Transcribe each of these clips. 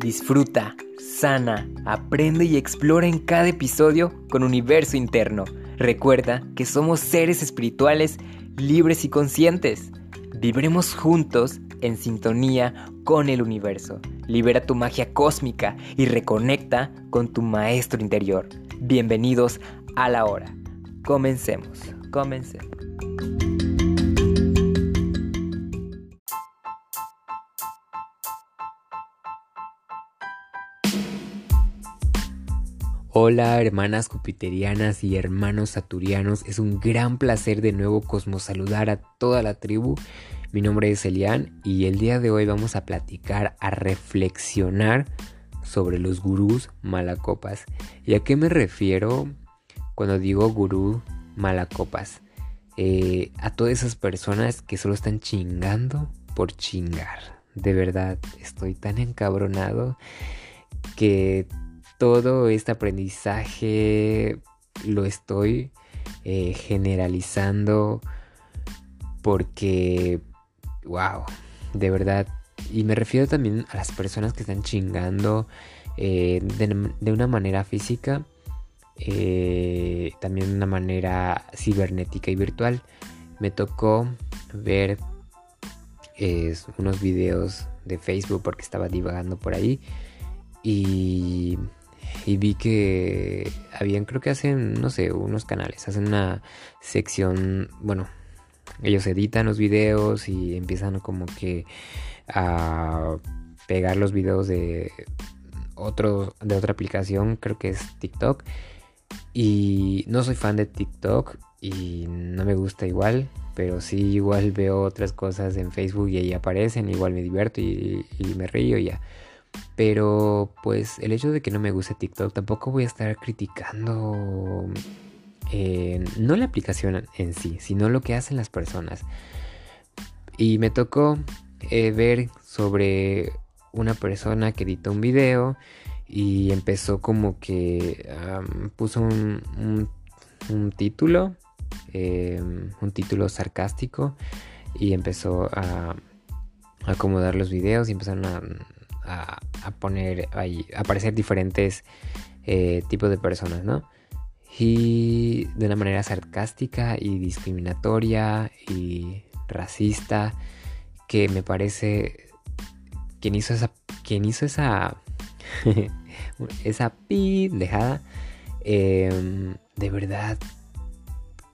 Disfruta, sana, aprende y explora en cada episodio con universo interno. Recuerda que somos seres espirituales libres y conscientes. Vibremos juntos en sintonía con el universo. Libera tu magia cósmica y reconecta con tu maestro interior. Bienvenidos a la hora. Comencemos, comencemos. Hola hermanas jupiterianas y hermanos saturianos, es un gran placer de nuevo cosmosaludar a toda la tribu. Mi nombre es Elian y el día de hoy vamos a platicar, a reflexionar sobre los gurús malacopas. ¿Y a qué me refiero cuando digo gurú malacopas? Eh, a todas esas personas que solo están chingando por chingar. De verdad, estoy tan encabronado que todo este aprendizaje lo estoy eh, generalizando porque, wow, de verdad. Y me refiero también a las personas que están chingando eh, de, una manera física, eh, también de una manera cibernética y virtual. Me tocó ver unos videos de Facebook porque estaba divagando por ahí. Y y vi que habían, creo que hacen, no sé, unos canales, hacen una sección, bueno, ellos editan los videos y empiezan como que a pegar los videos de otro de otra aplicación, creo que es TikTok. Y no soy fan de TikTok y no me gusta igual, pero sí igual veo otras cosas en Facebook y ahí aparecen, igual me divierto y, y me río y ya. Pero pues el hecho de que no me guste TikTok tampoco voy a estar criticando eh, no la aplicación en sí, sino lo que hacen las personas. Y me tocó eh, ver sobre una persona que editó un video y empezó como que puso un, título, em, un título sarcástico y empezó a acomodar los videos y empezaron a a, poner ahí, aparecer diferentes eh, tipos de personas, ¿no? Y de una manera sarcástica y discriminatoria y racista, que me parece quien hizo esa, quien hizo esa, esa dejada em, de verdad,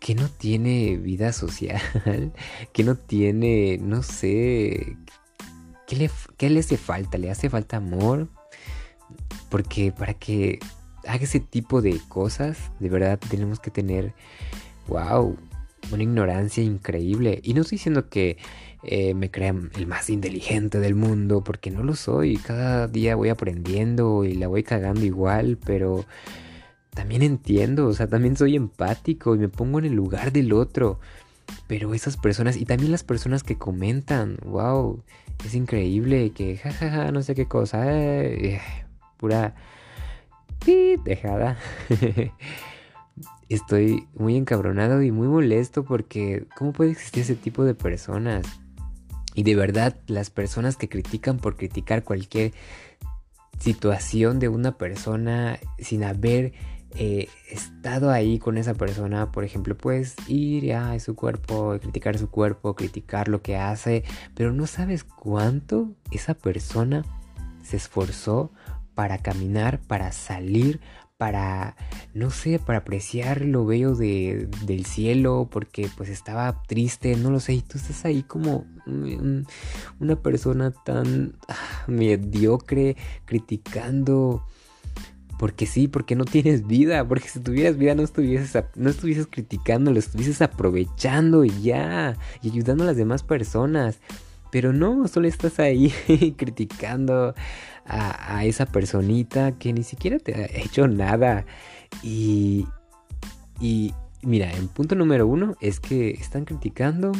que no tiene vida social, que no tiene, no sé, ¿Qué le, hace falta? ¿Le hace falta amor? Porque para que haga ese tipo de cosas, de verdad tenemos que tener, wow, una ignorancia increíble. Y no estoy diciendo que eh, me crean el más inteligente del mundo, porque no lo soy. Cada día voy aprendiendo y la voy cagando igual, pero también entiendo, o sea, también soy empático y me pongo en el lugar del otro. Pero esas personas, y también las personas que comentan, wow, es increíble que jajaja, no sé qué cosa, eh, pura dejada. Estoy muy encabronado y muy molesto porque ¿cómo puede existir ese tipo de personas? Y de verdad, las personas que critican por criticar cualquier situación de una persona sin haber eh, estado ahí con esa persona, por ejemplo, puedes ir a su cuerpo, criticar su cuerpo, criticar lo que hace, pero no sabes cuánto esa persona se esforzó para caminar, para salir, para, no sé, para apreciar lo bello de, del cielo, porque pues estaba triste, no lo sé, y tú estás ahí como una persona tan ah, mediocre, criticando porque sí, porque no tienes vida, porque si tuvieras vida no estuvieses, no estuvieses criticando, lo estuvieses aprovechando y ya, y ayudando a las demás personas. Pero no, solo estás ahí criticando a, esa personita que ni siquiera te ha hecho nada. Y, y mira, en punto número uno es que están criticando.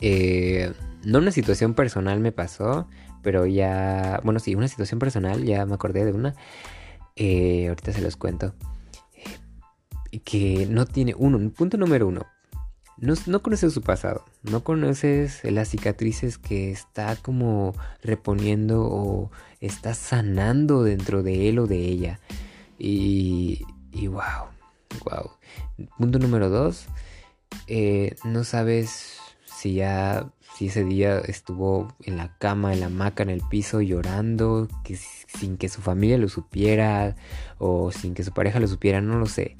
Eh, no una situación personal me pasó, pero ya, bueno, sí, una situación personal, ya me acordé de una. Eh, ahorita se los cuento, eh, que no tiene uno, punto número uno, no, conoces su pasado, no conoces las cicatrices que está como reponiendo o está sanando dentro de él o de ella. Y, y wow, wow. Punto número dos, eh, no sabes si ya, si ese día estuvo en la cama, en la hamaca, en el piso llorando, que, sin que su familia lo supiera o sin que su pareja lo supiera, no lo sé.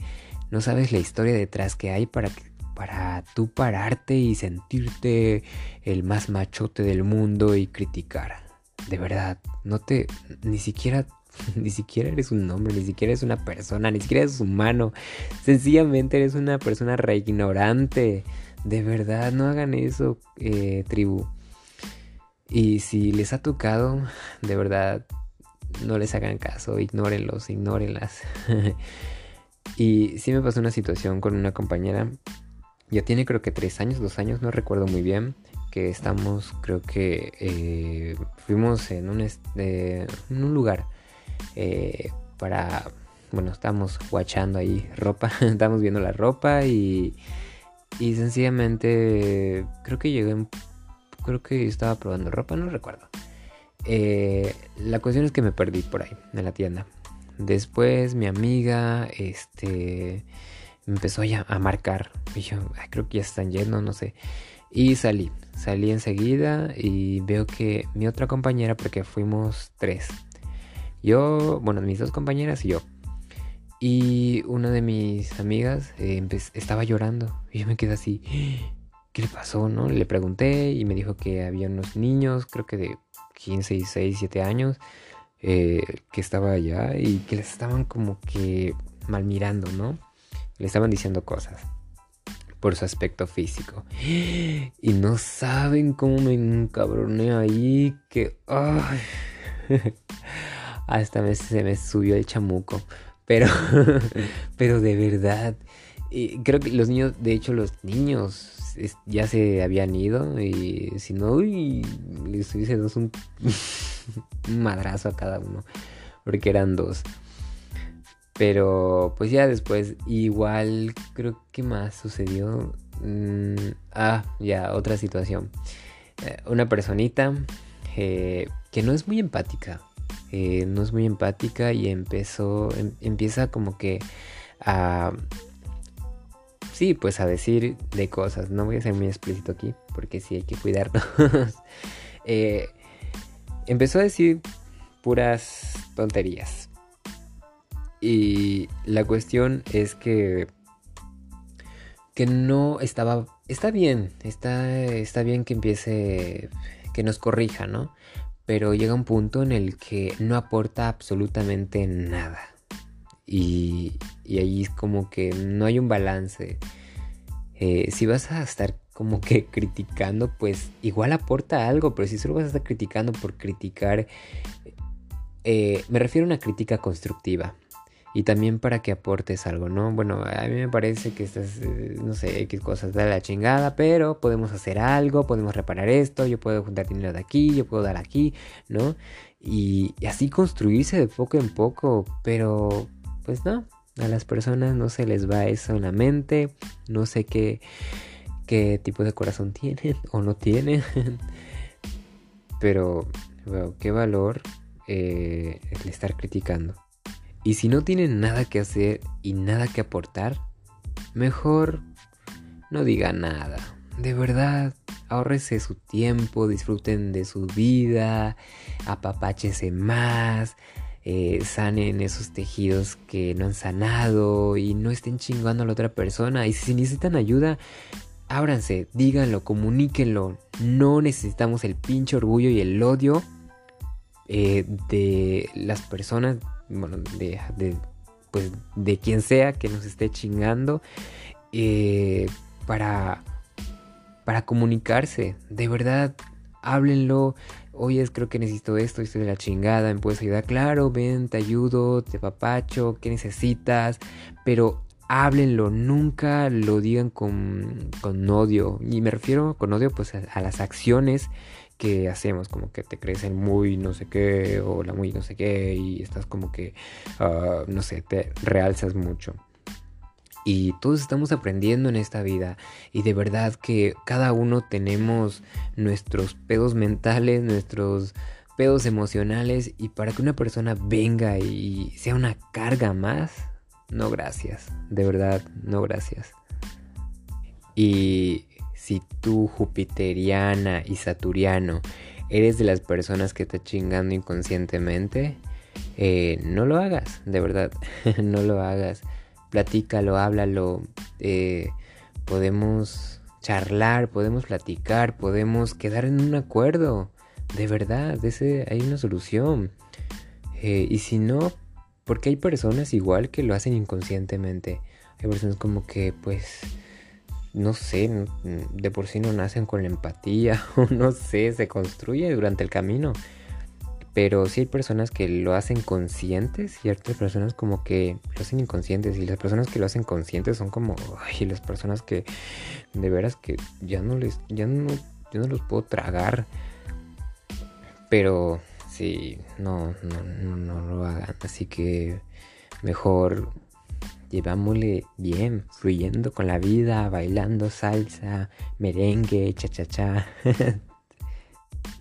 No sabes la historia detrás que hay para que para tú pararte y sentirte el más machote del mundo y criticar. De verdad, no te ni siquiera ni siquiera eres un hombre, ni siquiera eres una persona, ni siquiera eres humano. Sencillamente eres una persona re ignorante. De verdad, no hagan eso, eh, tribu. Y si les ha tocado, de verdad, no les hagan caso, ignórenlos, ignórenlas. y sí me pasó una situación con una compañera ya tiene creo que tres años, dos años, no recuerdo muy bien, que estamos, creo que eh, fuimos en un, en un lugar eh, para, bueno, estamos guachando ahí ropa, estamos viendo la ropa y, y sencillamente creo que llegué, creo que estaba probando ropa, no recuerdo. Eh, la cuestión es que me perdí por ahí, en la tienda. Después mi amiga, este empezó ya a marcar. Y yo, creo que ya están yendo, no sé. Y salí, salí enseguida y veo que mi otra compañera, porque fuimos tres. Yo, bueno, mis dos compañeras y yo. Y una de mis amigas eh, estaba llorando. Y yo me quedé así, ¿qué le pasó? ¿No? Le pregunté y me dijo que había unos niños, creo que de 15, 16, 7 años, eh, que estaba allá y que les estaban como que mal mirando, ¿no? Le estaban diciendo cosas por su aspecto físico. Y no saben cómo me encabroné ahí que... Hasta me, se me subió el chamuco. Pero, pero de verdad. Creo que los niños, de hecho los niños ya se habían ido y si no, uy, les hubiese dado un, un madrazo a cada uno. Porque eran dos. Pero pues ya después, igual creo que más sucedió. Mm, ah, ya, otra situación. Eh, una personita eh, que no es muy empática. Eh, no es muy empática y empezó, em, empieza como que a... Sí, pues a decir de cosas. No voy a ser muy explícito aquí porque sí hay que cuidarnos. empezó a decir puras tonterías y la cuestión es que que no estaba está bien, está está bien que empiece que nos corrija, ¿no? Pero llega un punto en el que no aporta absolutamente nada. Y, y ahí es como que no hay un balance. Eh, si vas a estar como que criticando, pues igual aporta algo, pero si solo vas a estar criticando por criticar, eh, me refiero a una crítica constructiva y también para que aportes algo, ¿no? Bueno, a mí me parece que estás, eh, no sé, X cosas de la chingada, pero podemos hacer algo, podemos reparar esto, yo puedo juntar dinero de aquí, yo puedo dar aquí, ¿no? Y, así construirse de poco en poco, pero pues no, a las personas no se les va eso en la mente, no sé qué, qué tipo de corazón tienen o no tienen, pero, qué valor eh, el estar criticando. Y si no tienen nada que hacer y nada que aportar, mejor no digan nada. De verdad, ahorrese su tiempo, disfruten de su vida, apapáchese más, eh, sanen esos tejidos que no han sanado y no estén chingando a la otra persona. Y si necesitan ayuda, ábranse, díganlo, comuníquenlo. No necesitamos el pinche orgullo y el odio eh, de las personas bueno, de, de, pues, de quien sea que nos esté chingando, eh, para, para comunicarse. De verdad, háblenlo. Oye, creo que necesito esto, estoy de la chingada, me puedes ayudar. Claro, ven, te ayudo, te papacho, ¿qué necesitas? Pero háblenlo, nunca lo digan con, con odio. Y me refiero con odio pues a las acciones que hacemos, como que te crecen muy no sé qué o la muy no sé qué y estás como que, ah, no sé, te realzas mucho. Y todos estamos aprendiendo en esta vida. Y de verdad que cada uno tenemos nuestros pedos mentales, nuestros pedos emocionales. Y para que una persona venga y sea una carga más, no gracias. De verdad, no gracias. Y si tú, jupiteriana y saturiano, eres de las personas que te chingando inconscientemente, eh, no lo hagas, de verdad, no lo hagas. Platícalo, háblalo. Eh, podemos charlar, podemos platicar, podemos quedar en un acuerdo. De verdad, ese, hay una solución. Eh, y si no, porque hay personas igual que lo hacen inconscientemente. Hay personas como que pues no sé, de por sí no nacen con la empatía o no sé, se construye durante el camino. Pero sí hay personas que lo hacen conscientes y otras personas como que lo hacen inconscientes. Y las personas que lo hacen conscientes son como, ay, las personas que de veras que ya no les, ya no, yo no los puedo tragar. Pero sí, no, no, no, no lo hagan. Así que mejor llevámosle bien, fluyendo con la vida, bailando salsa, merengue, cha-cha-cha.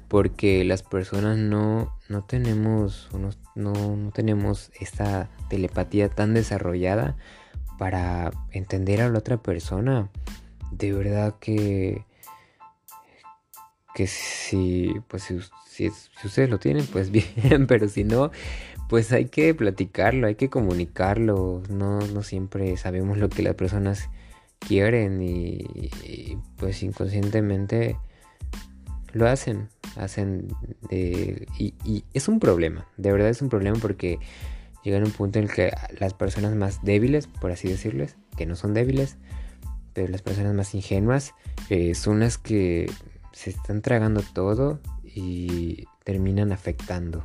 Porque las personas no, no tenemos, no, no tenemos esta telepatía tan desarrollada para entender a la otra persona. De verdad que que si pues si, si, ustedes lo tienen pues bien pero si no pues hay que platicarlo, hay que comunicarlo. No, no siempre sabemos lo que las personas quieren y, pues inconscientemente lo hacen. Hacen de, y, y, es un problema, de verdad es un problema porque llega un punto en el que las personas más débiles, por así decirles, que no son débiles, pero las personas más ingenuas eh, son las que se están tragando todo y terminan afectando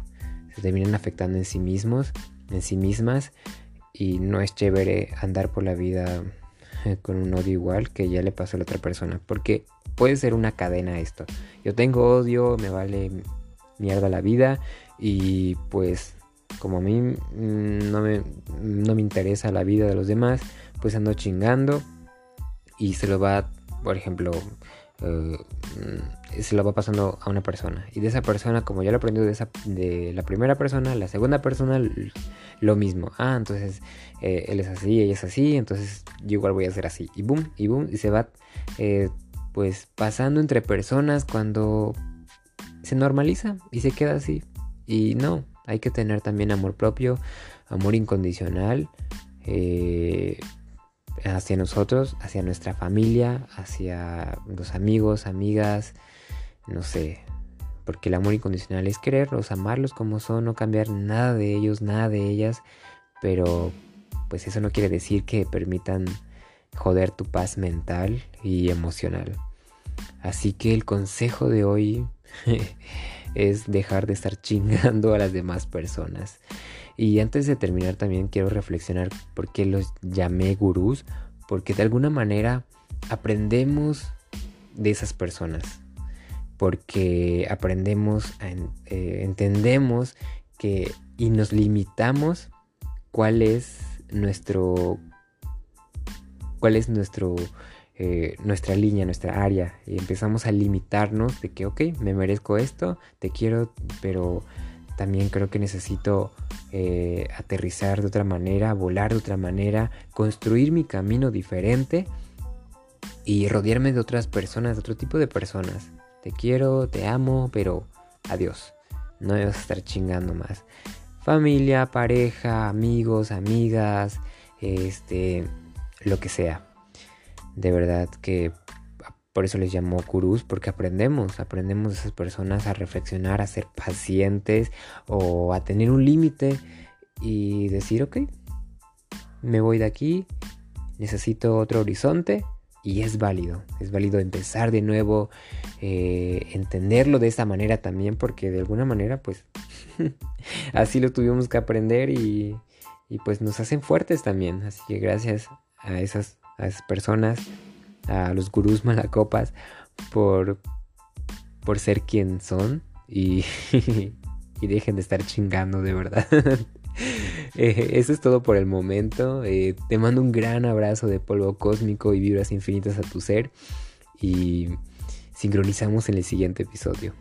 terminan afectando en sí mismos, en sí mismas, y no es chévere andar por la vida eh, con un odio igual que ya le pasó a la otra persona, porque puede ser una cadena esto. Yo tengo odio, me vale mierda la vida y pues como a mí mm, no me, no me interesa la vida de los demás, pues ando chingando y se lo va, por ejemplo, eh, se lo va pasando a una persona. Y de esa persona, como ya lo aprendió de, esa, de la primera persona, la segunda persona, lo mismo. Ah, entonces eh, él es así, ella es así, entonces yo igual voy a ser así. Y boom, y boom, y se va eh, pues pasando entre personas cuando se normaliza y se queda así. Y no, hay que tener también amor propio, amor incondicional. Eh, hacia nosotros, hacia nuestra familia, hacia los amigos, amigas, no sé, porque el amor incondicional es quererlos, amarlos como son, no cambiar nada de ellos, nada de ellas, pero pues eso no quiere decir que permitan joder tu paz mental y emocional. Así que el consejo de hoy es dejar de estar chingando a las demás personas. Y antes de terminar también quiero reflexionar por qué los llamé gurús, porque de alguna manera aprendemos de esas personas, porque aprendemos, eh, entendemos que y nos limitamos cuál es nuestro cuál es nuestro eh, nuestra línea, nuestra área y empezamos a limitarnos de que ok, me merezco esto, te quiero, pero también creo que necesito eh, aterrizar de otra manera, volar de otra manera, construir mi camino diferente y rodearme de otras personas, de otro tipo de personas. Te quiero, te amo, pero adiós. No debes estar chingando más. Familia, pareja, amigos, amigas, este, lo que sea. De verdad que por eso les llamó Kurus, porque aprendemos, aprendemos de esas personas a reflexionar, a ser pacientes o a tener un límite y decir, ok, me voy de aquí, necesito otro horizonte y es válido, es válido empezar de nuevo, eh, entenderlo de esa manera también, porque de alguna manera pues así lo tuvimos que aprender y, y, pues nos hacen fuertes también, así que gracias a esas, a esas personas a los gurús malacopas por, por ser quien son y, y dejen de estar chingando de verdad. Eh, eso es todo por el momento. Eh, te mando un gran abrazo de polvo cósmico y vibras infinitas a tu ser. Y sincronizamos en el siguiente episodio.